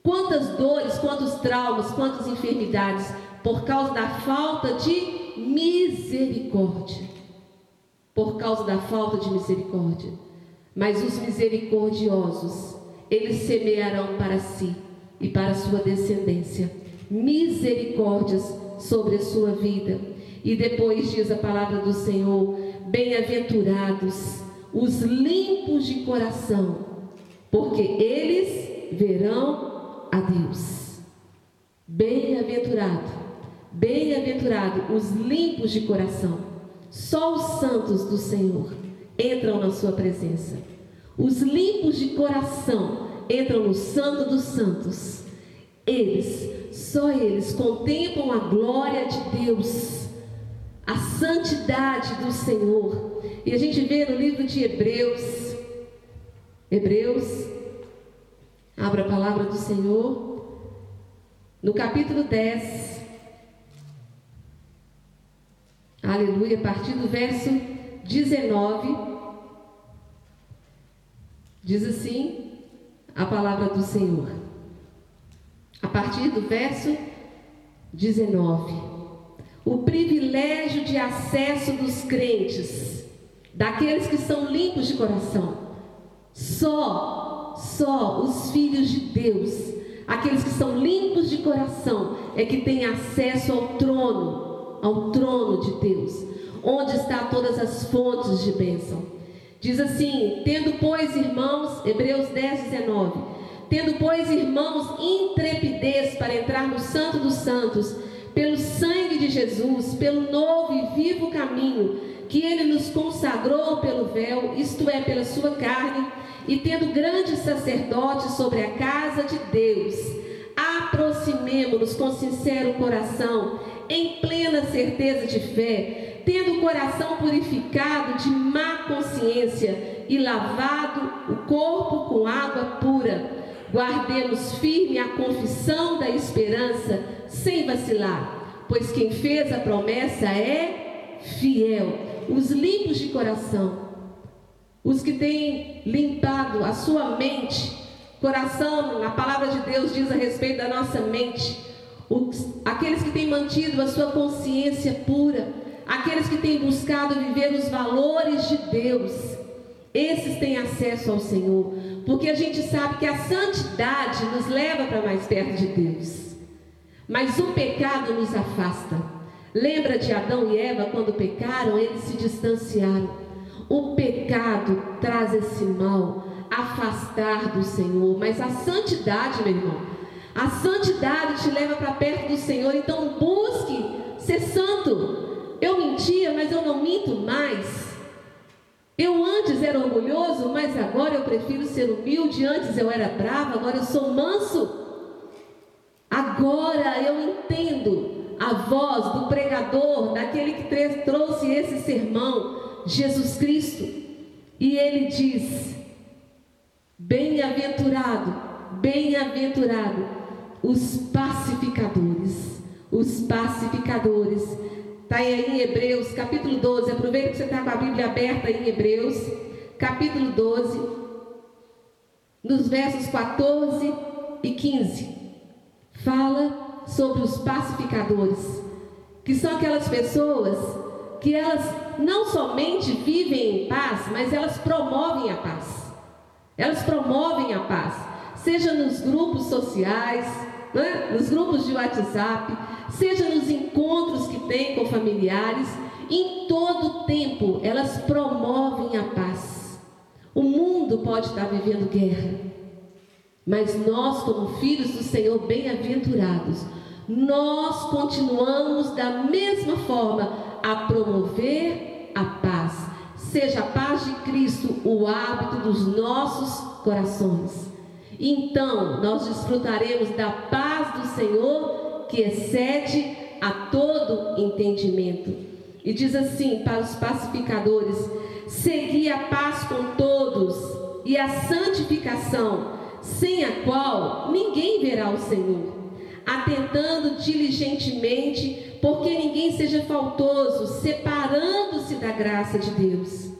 quantas dores, quantos traumas, quantas enfermidades, por causa da falta de misericórdia. Por causa da falta de misericórdia. Mas os misericordiosos, eles semearão para si e para sua descendência misericórdias sobre a sua vida. E depois diz a palavra do Senhor: Bem-aventurados os limpos de coração, porque eles verão a Deus. Bem-aventurado, bem-aventurado os limpos de coração. Só os santos do Senhor entram na sua presença. Os limpos de coração entram no Santo dos Santos. Eles, só eles, contemplam a glória de Deus, a santidade do Senhor. E a gente vê no livro de Hebreus, Hebreus, abra a palavra do Senhor, no capítulo 10, aleluia, a partir do verso 19, diz assim a palavra do Senhor. A partir do verso 19. O privilégio de acesso dos crentes, daqueles que são limpos de coração. Só, só os filhos de Deus, aqueles que são limpos de coração, é que têm acesso ao trono, ao trono de Deus, onde está todas as fontes de bênção. Diz assim: Tendo, pois, irmãos, Hebreus 10, 19 Tendo, pois, irmãos, intrepidez para entrar no Santo dos Santos, pelo sangue de Jesus, pelo novo e vivo caminho que ele nos consagrou pelo véu, isto é, pela sua carne, e tendo grande sacerdote sobre a casa de Deus, aproximemo-nos com sincero coração, em plena certeza de fé, tendo o coração purificado de má consciência e lavado o corpo com água pura Guardemos firme a confissão da esperança, sem vacilar, pois quem fez a promessa é fiel. Os limpos de coração, os que têm limpado a sua mente, coração, a palavra de Deus diz a respeito da nossa mente, os, aqueles que têm mantido a sua consciência pura, aqueles que têm buscado viver os valores de Deus, esses têm acesso ao Senhor. Porque a gente sabe que a santidade nos leva para mais perto de Deus. Mas o pecado nos afasta. Lembra de Adão e Eva quando pecaram, eles se distanciaram. O pecado traz esse mal, afastar do Senhor, mas a santidade, meu irmão, a santidade te leva para perto do Senhor, então busque ser santo. Eu mentia, mas eu não minto mais. Eu antes era orgulhoso, mas agora eu prefiro ser humilde. Antes eu era bravo, agora eu sou manso. Agora eu entendo a voz do pregador, daquele que trouxe esse sermão, Jesus Cristo. E ele diz: Bem-aventurado, bem-aventurado os pacificadores, os pacificadores Está aí em Hebreus, capítulo 12. Aproveita que você está com a Bíblia aberta em Hebreus, capítulo 12, nos versos 14 e 15. Fala sobre os pacificadores, que são aquelas pessoas que elas não somente vivem em paz, mas elas promovem a paz. Elas promovem a paz, seja nos grupos sociais, né? nos grupos de WhatsApp, seja nos encontros que tem com familiares, em todo tempo elas promovem a paz. O mundo pode estar vivendo guerra, mas nós, como filhos do Senhor, bem-aventurados, nós continuamos da mesma forma a promover a paz. Seja a paz de Cristo o hábito dos nossos corações. Então, nós desfrutaremos da paz do Senhor que excede a todo entendimento. E diz assim para os pacificadores: segui a paz com todos e a santificação, sem a qual ninguém verá o Senhor, atentando diligentemente, porque ninguém seja faltoso, separando-se da graça de Deus.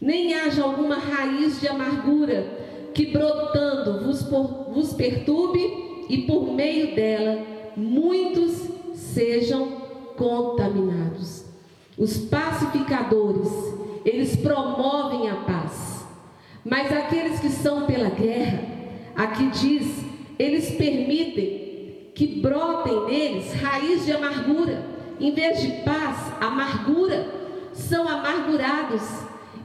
Nem haja alguma raiz de amargura que brotando vos, por, vos perturbe e por meio dela muitos sejam contaminados. Os pacificadores, eles promovem a paz. Mas aqueles que são pela guerra, aqui diz, eles permitem que brotem neles raiz de amargura. Em vez de paz, amargura, são amargurados.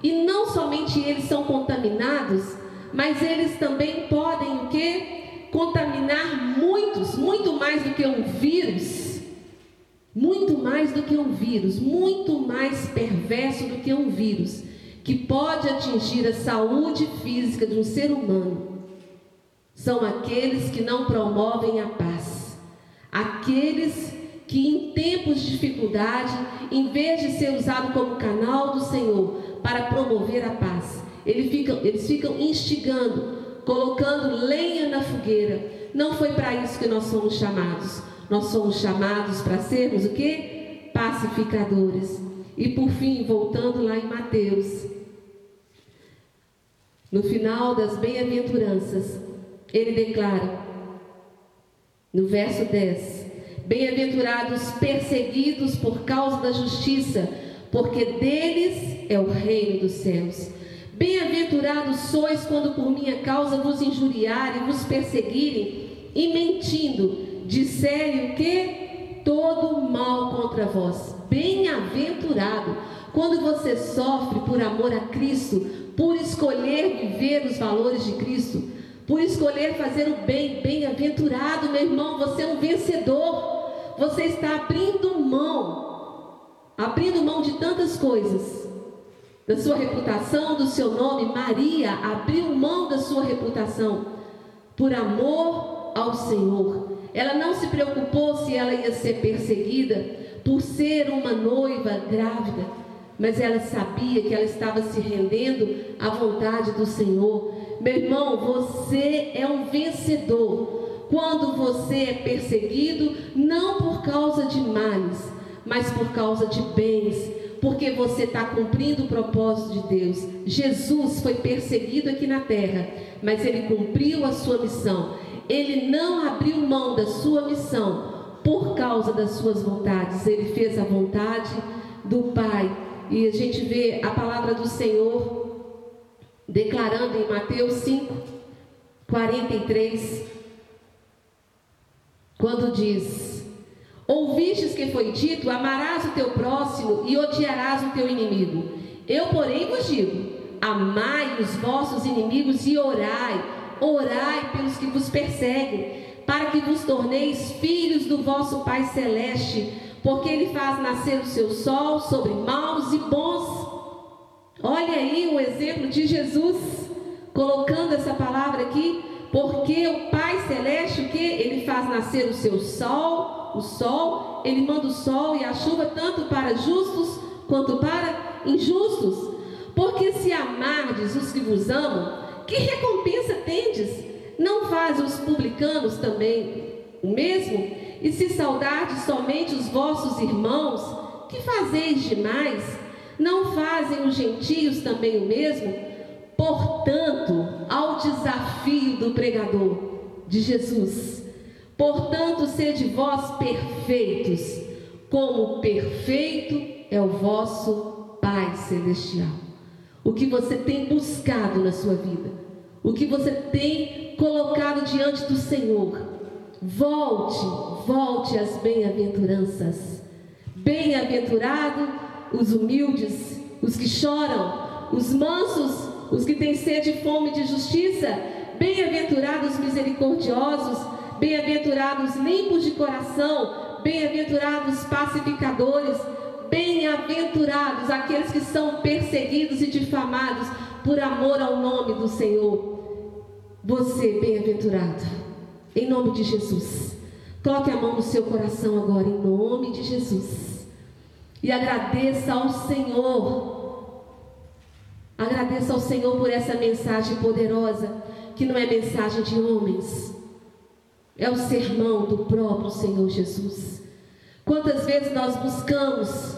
E não somente eles são contaminados, mas eles também podem o quê? Contaminar muitos, muito mais do que um vírus. Muito mais do que um vírus, muito mais perverso do que um vírus, que pode atingir a saúde física de um ser humano. São aqueles que não promovem a paz. Aqueles que em tempos de dificuldade, em vez de ser usado como canal do Senhor para promover a paz, eles ficam, eles ficam instigando, colocando lenha na fogueira. Não foi para isso que nós somos chamados. Nós somos chamados para sermos o que? Pacificadores. E por fim, voltando lá em Mateus, no final das bem-aventuranças, ele declara, no verso 10: Bem-aventurados perseguidos por causa da justiça, porque deles é o reino dos céus. Bem-aventurados sois quando por minha causa vos injuriarem, vos perseguirem e mentindo, disserem o que? Todo mal contra vós. Bem-aventurado quando você sofre por amor a Cristo, por escolher viver os valores de Cristo, por escolher fazer o bem. Bem-aventurado, meu irmão, você é um vencedor você está abrindo mão, abrindo mão de tantas coisas, da sua reputação, do seu nome. Maria abriu mão da sua reputação por amor ao Senhor. Ela não se preocupou se ela ia ser perseguida por ser uma noiva grávida, mas ela sabia que ela estava se rendendo à vontade do Senhor. Meu irmão, você é um vencedor quando você é perseguido, não por causa de males, mas por causa de bens, porque você está cumprindo o propósito de Deus. Jesus foi perseguido aqui na terra, mas ele cumpriu a sua missão. Ele não abriu mão da sua missão por causa das suas vontades, ele fez a vontade do Pai. E a gente vê a palavra do Senhor declarando em Mateus 5, 43 quando diz: Ouvistes que foi dito: Amarás o teu próximo e odiarás o teu inimigo. Eu, porém, vos digo: Amai os vossos inimigos e orai, orai pelos que vos perseguem, para que vos torneis filhos do vosso Pai Celeste, porque Ele faz nascer o seu sol sobre maus e bons. Olha aí o exemplo de Jesus, colocando essa palavra aqui porque o Pai Celeste, o que? Ele faz nascer o seu sol, o sol, ele manda o sol e a chuva tanto para justos quanto para injustos. Porque se amardes os que vos amam, que recompensa tendes? Não faz os publicanos também o mesmo? E se saudardes somente os vossos irmãos, que fazeis demais? Não fazem os gentios também o mesmo? Portanto, ao desafio do pregador de Jesus, portanto, sede vós perfeitos, como perfeito é o vosso Pai Celestial. O que você tem buscado na sua vida, o que você tem colocado diante do Senhor, volte, volte às bem-aventuranças. Bem-aventurado os humildes, os que choram, os mansos os que têm sede e fome de justiça, bem-aventurados misericordiosos, bem-aventurados limpos de coração, bem-aventurados pacificadores, bem-aventurados aqueles que são perseguidos e difamados por amor ao nome do Senhor. Você, bem-aventurado, em nome de Jesus. Coloque a mão no seu coração agora, em nome de Jesus. E agradeça ao Senhor Agradeça ao Senhor por essa mensagem poderosa, que não é mensagem de homens, é o sermão do próprio Senhor Jesus. Quantas vezes nós buscamos,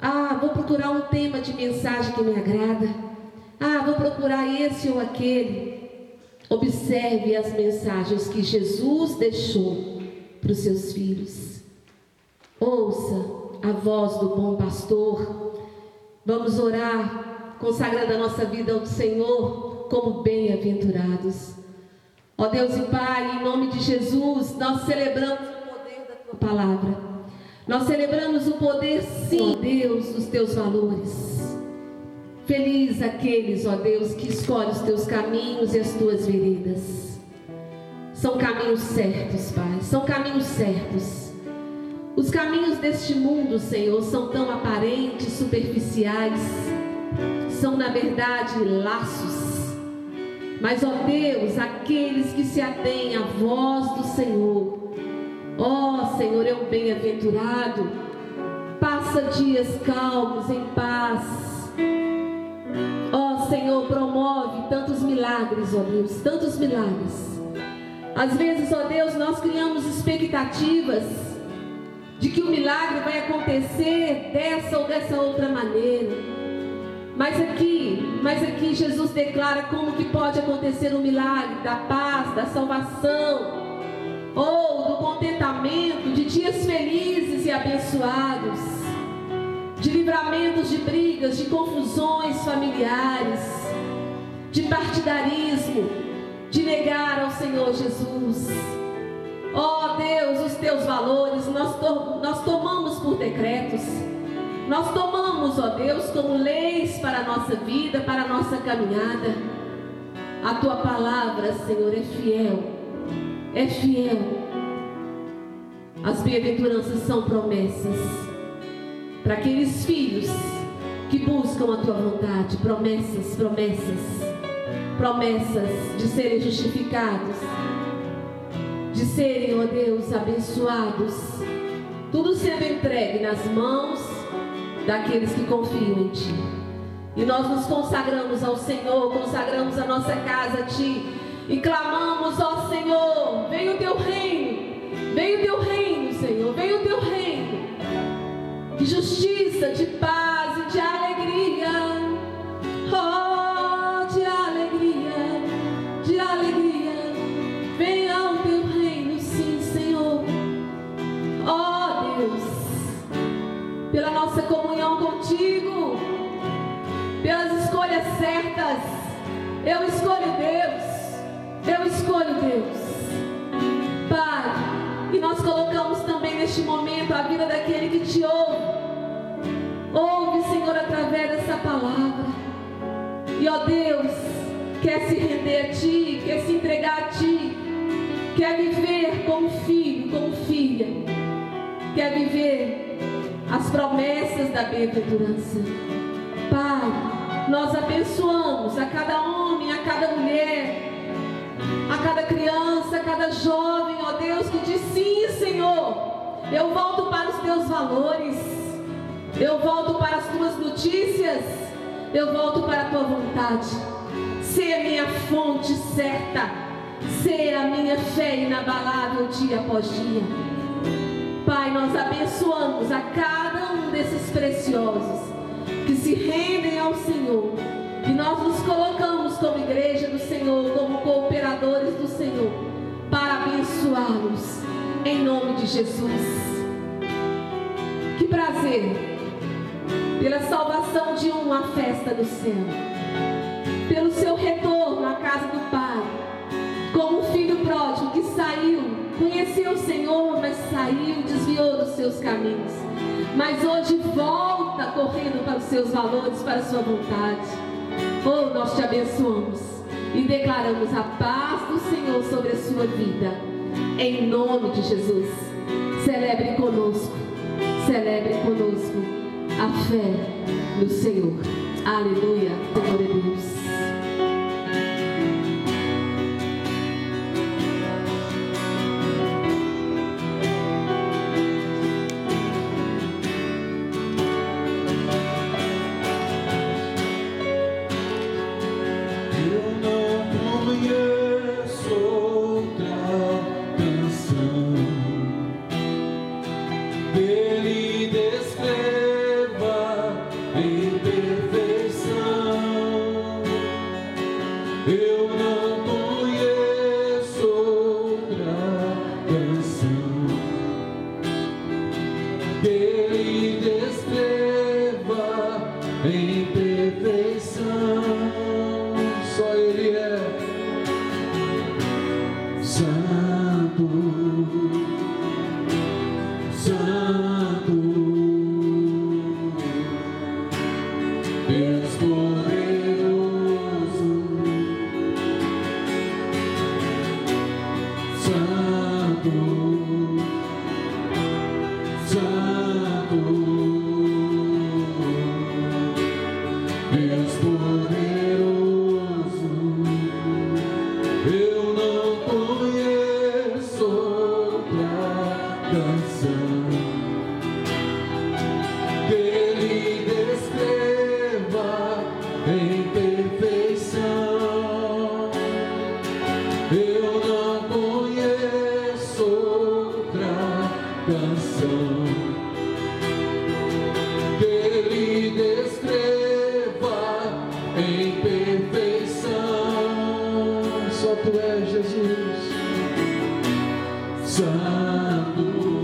ah, vou procurar um tema de mensagem que me agrada, ah, vou procurar esse ou aquele. Observe as mensagens que Jesus deixou para os seus filhos. Ouça a voz do bom pastor. Vamos orar consagrando a nossa vida ao Senhor como bem-aventurados. Ó Deus e Pai, em nome de Jesus, nós celebramos o poder da tua palavra. Nós celebramos o poder, sim, Deus, dos teus valores. Feliz aqueles, ó Deus, que escolhem os teus caminhos e as tuas veredas. São caminhos certos, Pai, são caminhos certos. Os caminhos deste mundo, Senhor, são tão aparentes, superficiais, são na verdade laços. Mas, ó Deus, aqueles que se atêm à voz do Senhor, ó Senhor, um bem-aventurado, passa dias calmos, em paz Ó Senhor, promove tantos milagres, ó Deus, tantos milagres. Às vezes, ó Deus, nós criamos expectativas de que o milagre vai acontecer dessa ou dessa outra maneira. Mas aqui, mas aqui Jesus declara como que pode acontecer o um milagre da paz, da salvação, ou do contentamento, de dias felizes e abençoados de livramentos de brigas, de confusões familiares, de partidarismo, de negar ao Senhor Jesus. Oh Deus, os teus valores nós, to nós tomamos por decretos. Nós tomamos, ó Deus, como leis para a nossa vida, para a nossa caminhada. A tua palavra, Senhor, é fiel. É fiel. As bem-aventuranças são promessas para aqueles filhos que buscam a tua vontade, promessas, promessas, promessas de serem justificados, de serem, ó Deus, abençoados, tudo sendo entregue nas mãos daqueles que confiam em Ti. E nós nos consagramos ao Senhor, consagramos a nossa casa a Ti e clamamos, ó Senhor, vem o Teu reino, vem o Teu reino, Senhor, vem o Teu reino de justiça, de paz e de alegria. Eu escolho Deus. Eu escolho Deus. Pai, e nós colocamos também neste momento a vida daquele que te ouve Ouve, Senhor, através dessa palavra. E ó Deus, quer se render a Ti, quer se entregar a Ti, quer viver como filho, como filha, quer viver as promessas da bem-aventurança. Pai, nós abençoamos a cada homem, a cada mulher, a cada criança, a cada jovem, ó Deus, que diz sim, Senhor, eu volto para os teus valores. Eu volto para as tuas notícias. Eu volto para a tua vontade. Ser a minha fonte certa. Ser a minha fé inabalável dia após dia. Pai, nós abençoamos a cada um desses preciosos que se rendem ao Senhor. E nós nos colocamos como igreja do Senhor, como cooperadores do Senhor, para abençoá-los. Em nome de Jesus. Que prazer pela salvação de uma festa do céu, pelo seu retorno à casa do Pai, como um filho pródigo que saiu, conheceu o Senhor, mas saiu, desviou dos seus caminhos, mas hoje volta seus valores, para a sua vontade. Oh, nós te abençoamos e declaramos a paz do Senhor sobre a sua vida, em nome de Jesus. Celebre conosco, celebre conosco a fé no Senhor. Aleluia. Glória a Deus. Santo.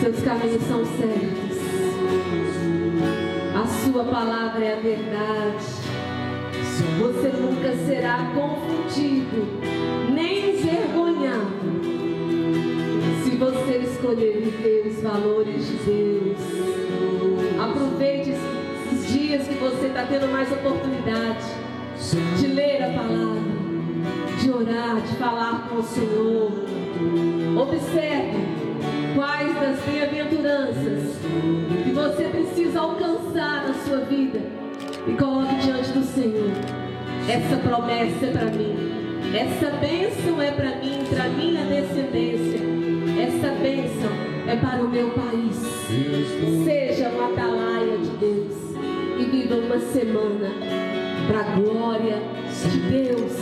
Seus caminhos são certos. A sua palavra é a verdade. Você nunca será confundido, nem envergonhado. Se você escolher viver os valores de Deus, aproveite esses dias que você está tendo mais oportunidade de ler a palavra, de orar, de falar com o Senhor. Observe quais das bem-aventuranças que você precisa alcançar na sua vida e coloque diante do Senhor. Essa promessa é para mim. Essa bênção é para mim, para minha descendência. Essa bênção é para o meu país. Seja uma atalaia de Deus e viva uma semana para a glória de Deus.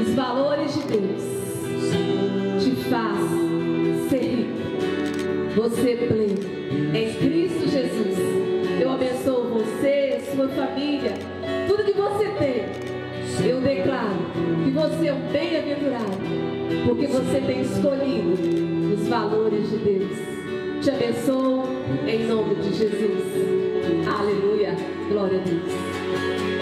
Os valores de Deus te fazem você pleno em Cristo Jesus. Eu abençoo você, a sua família, tudo que você tem. Eu declaro que você é um bem-aventurado, porque você tem escolhido os valores de Deus. Te abençoo em nome de Jesus. Aleluia. Glória a Deus.